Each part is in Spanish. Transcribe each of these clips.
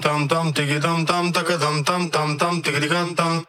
tam tam tam tiki tam tam taka tam tam tam tam tiki tam tam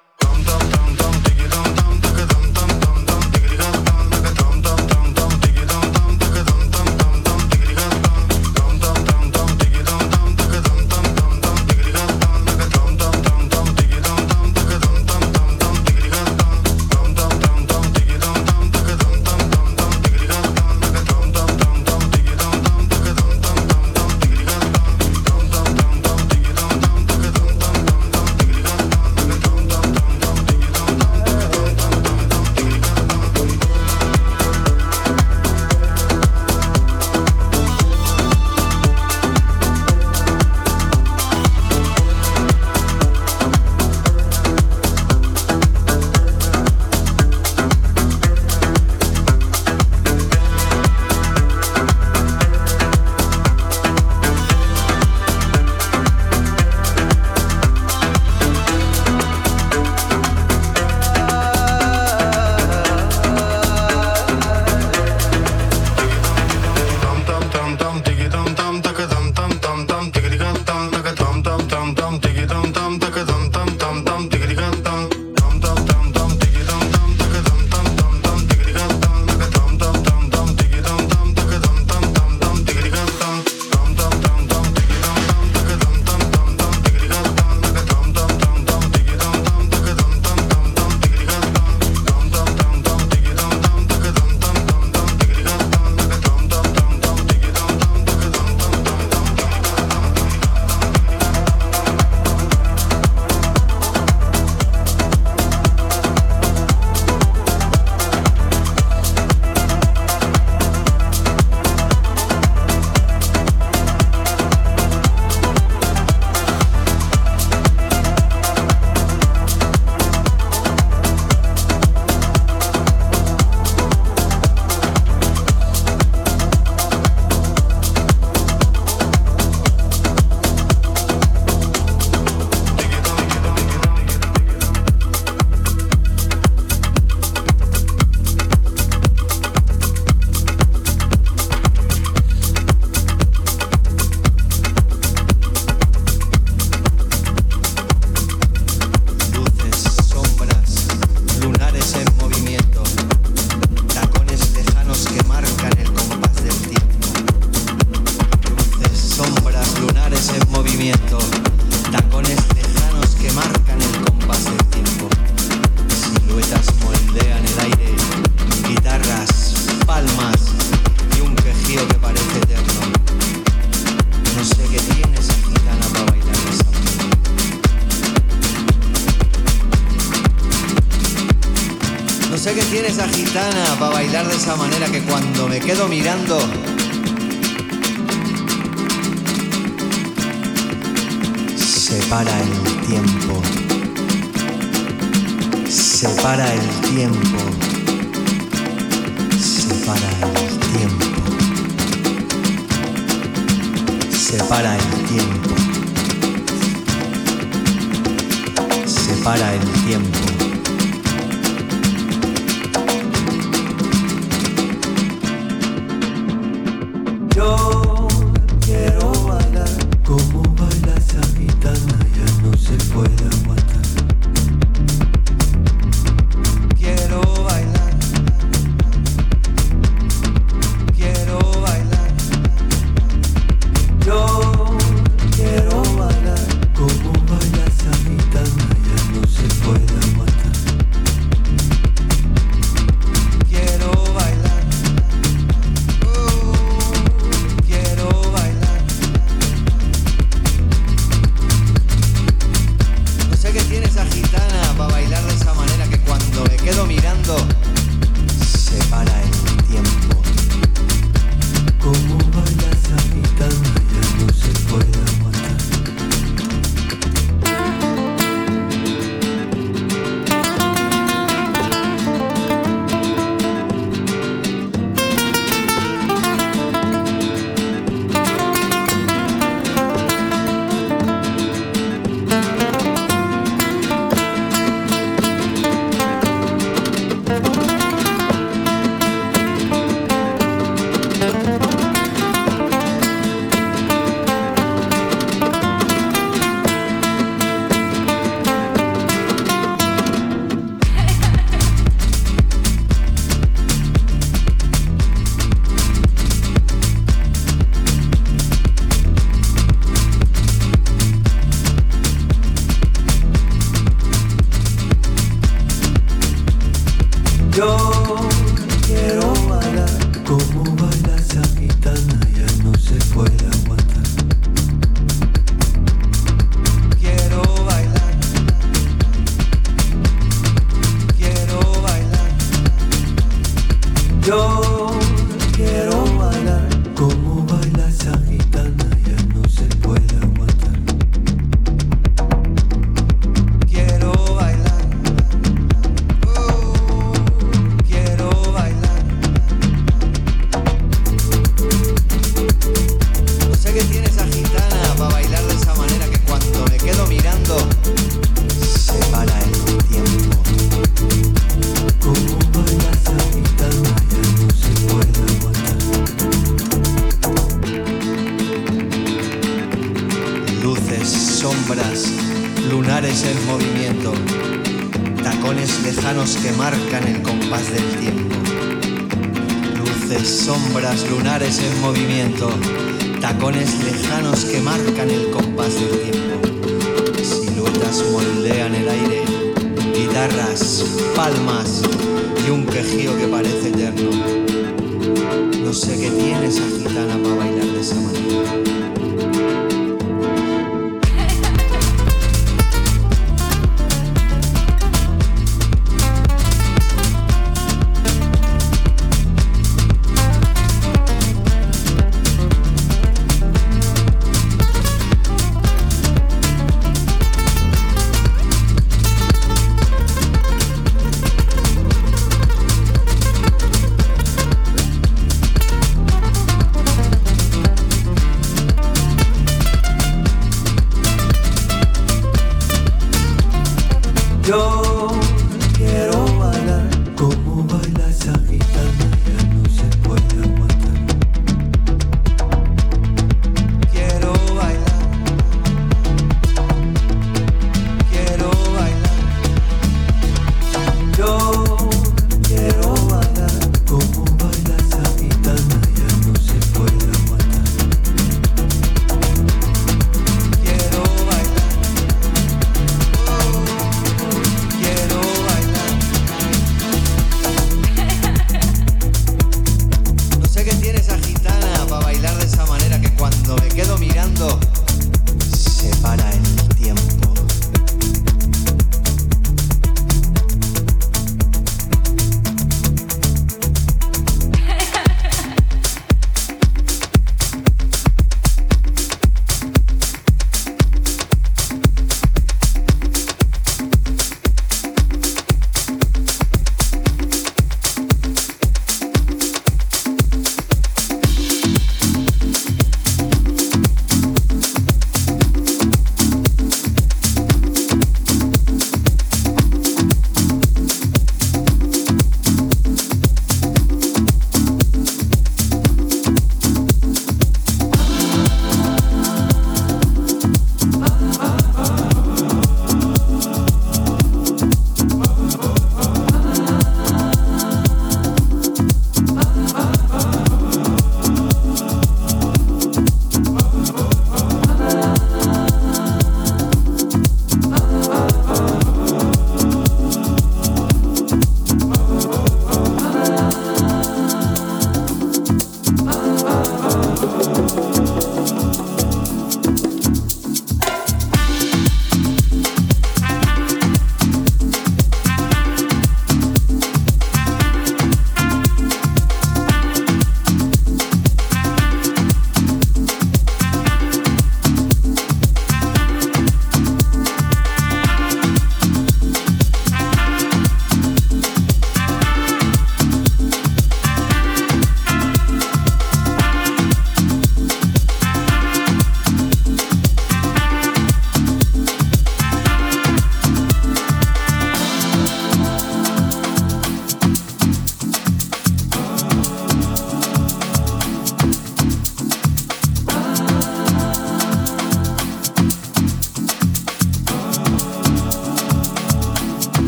yo quiero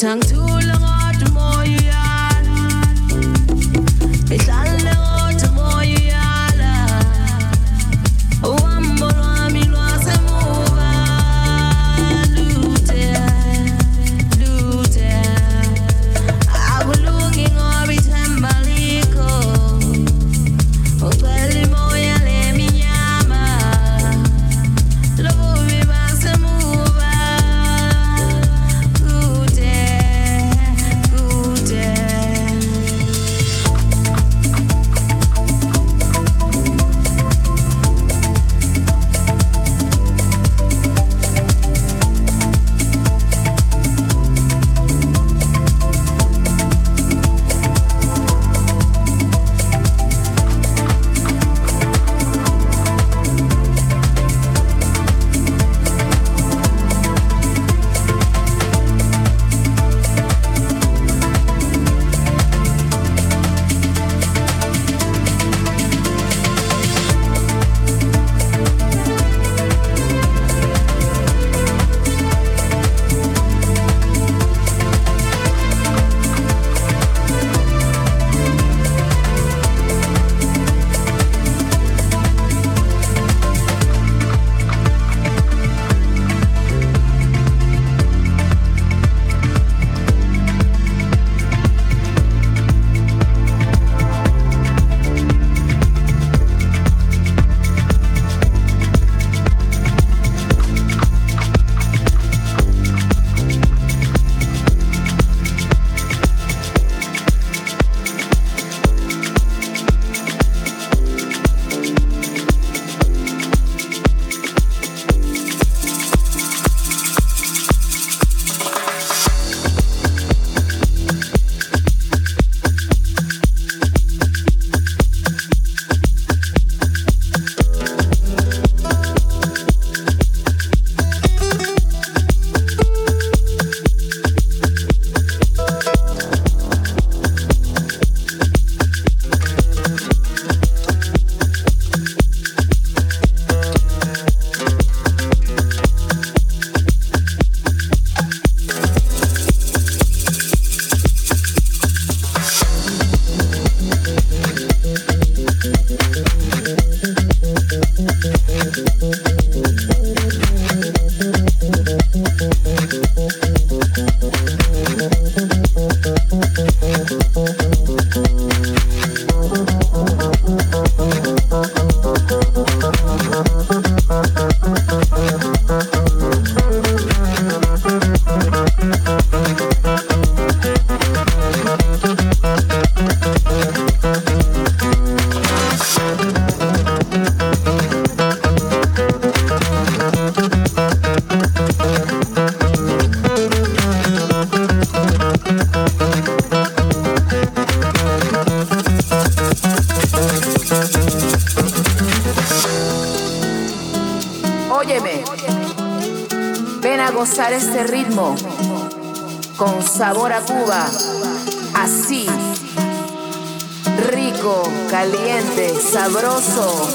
tongue to sabor a Cuba. Así. Rico, caliente, sabroso.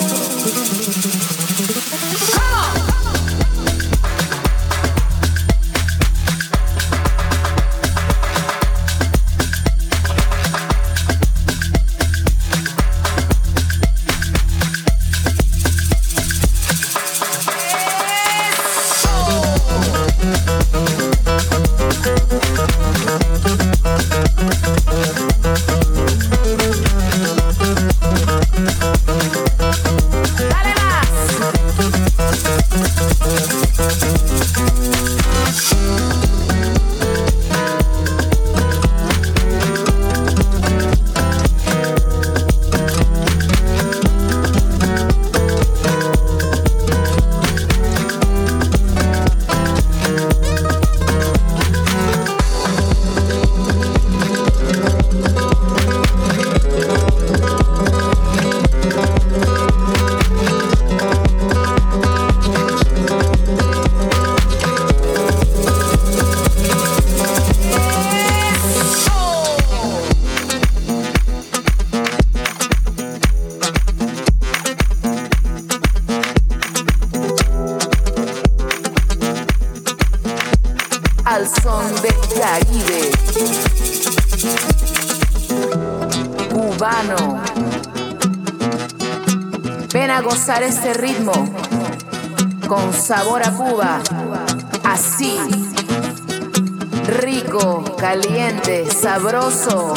Sabroso.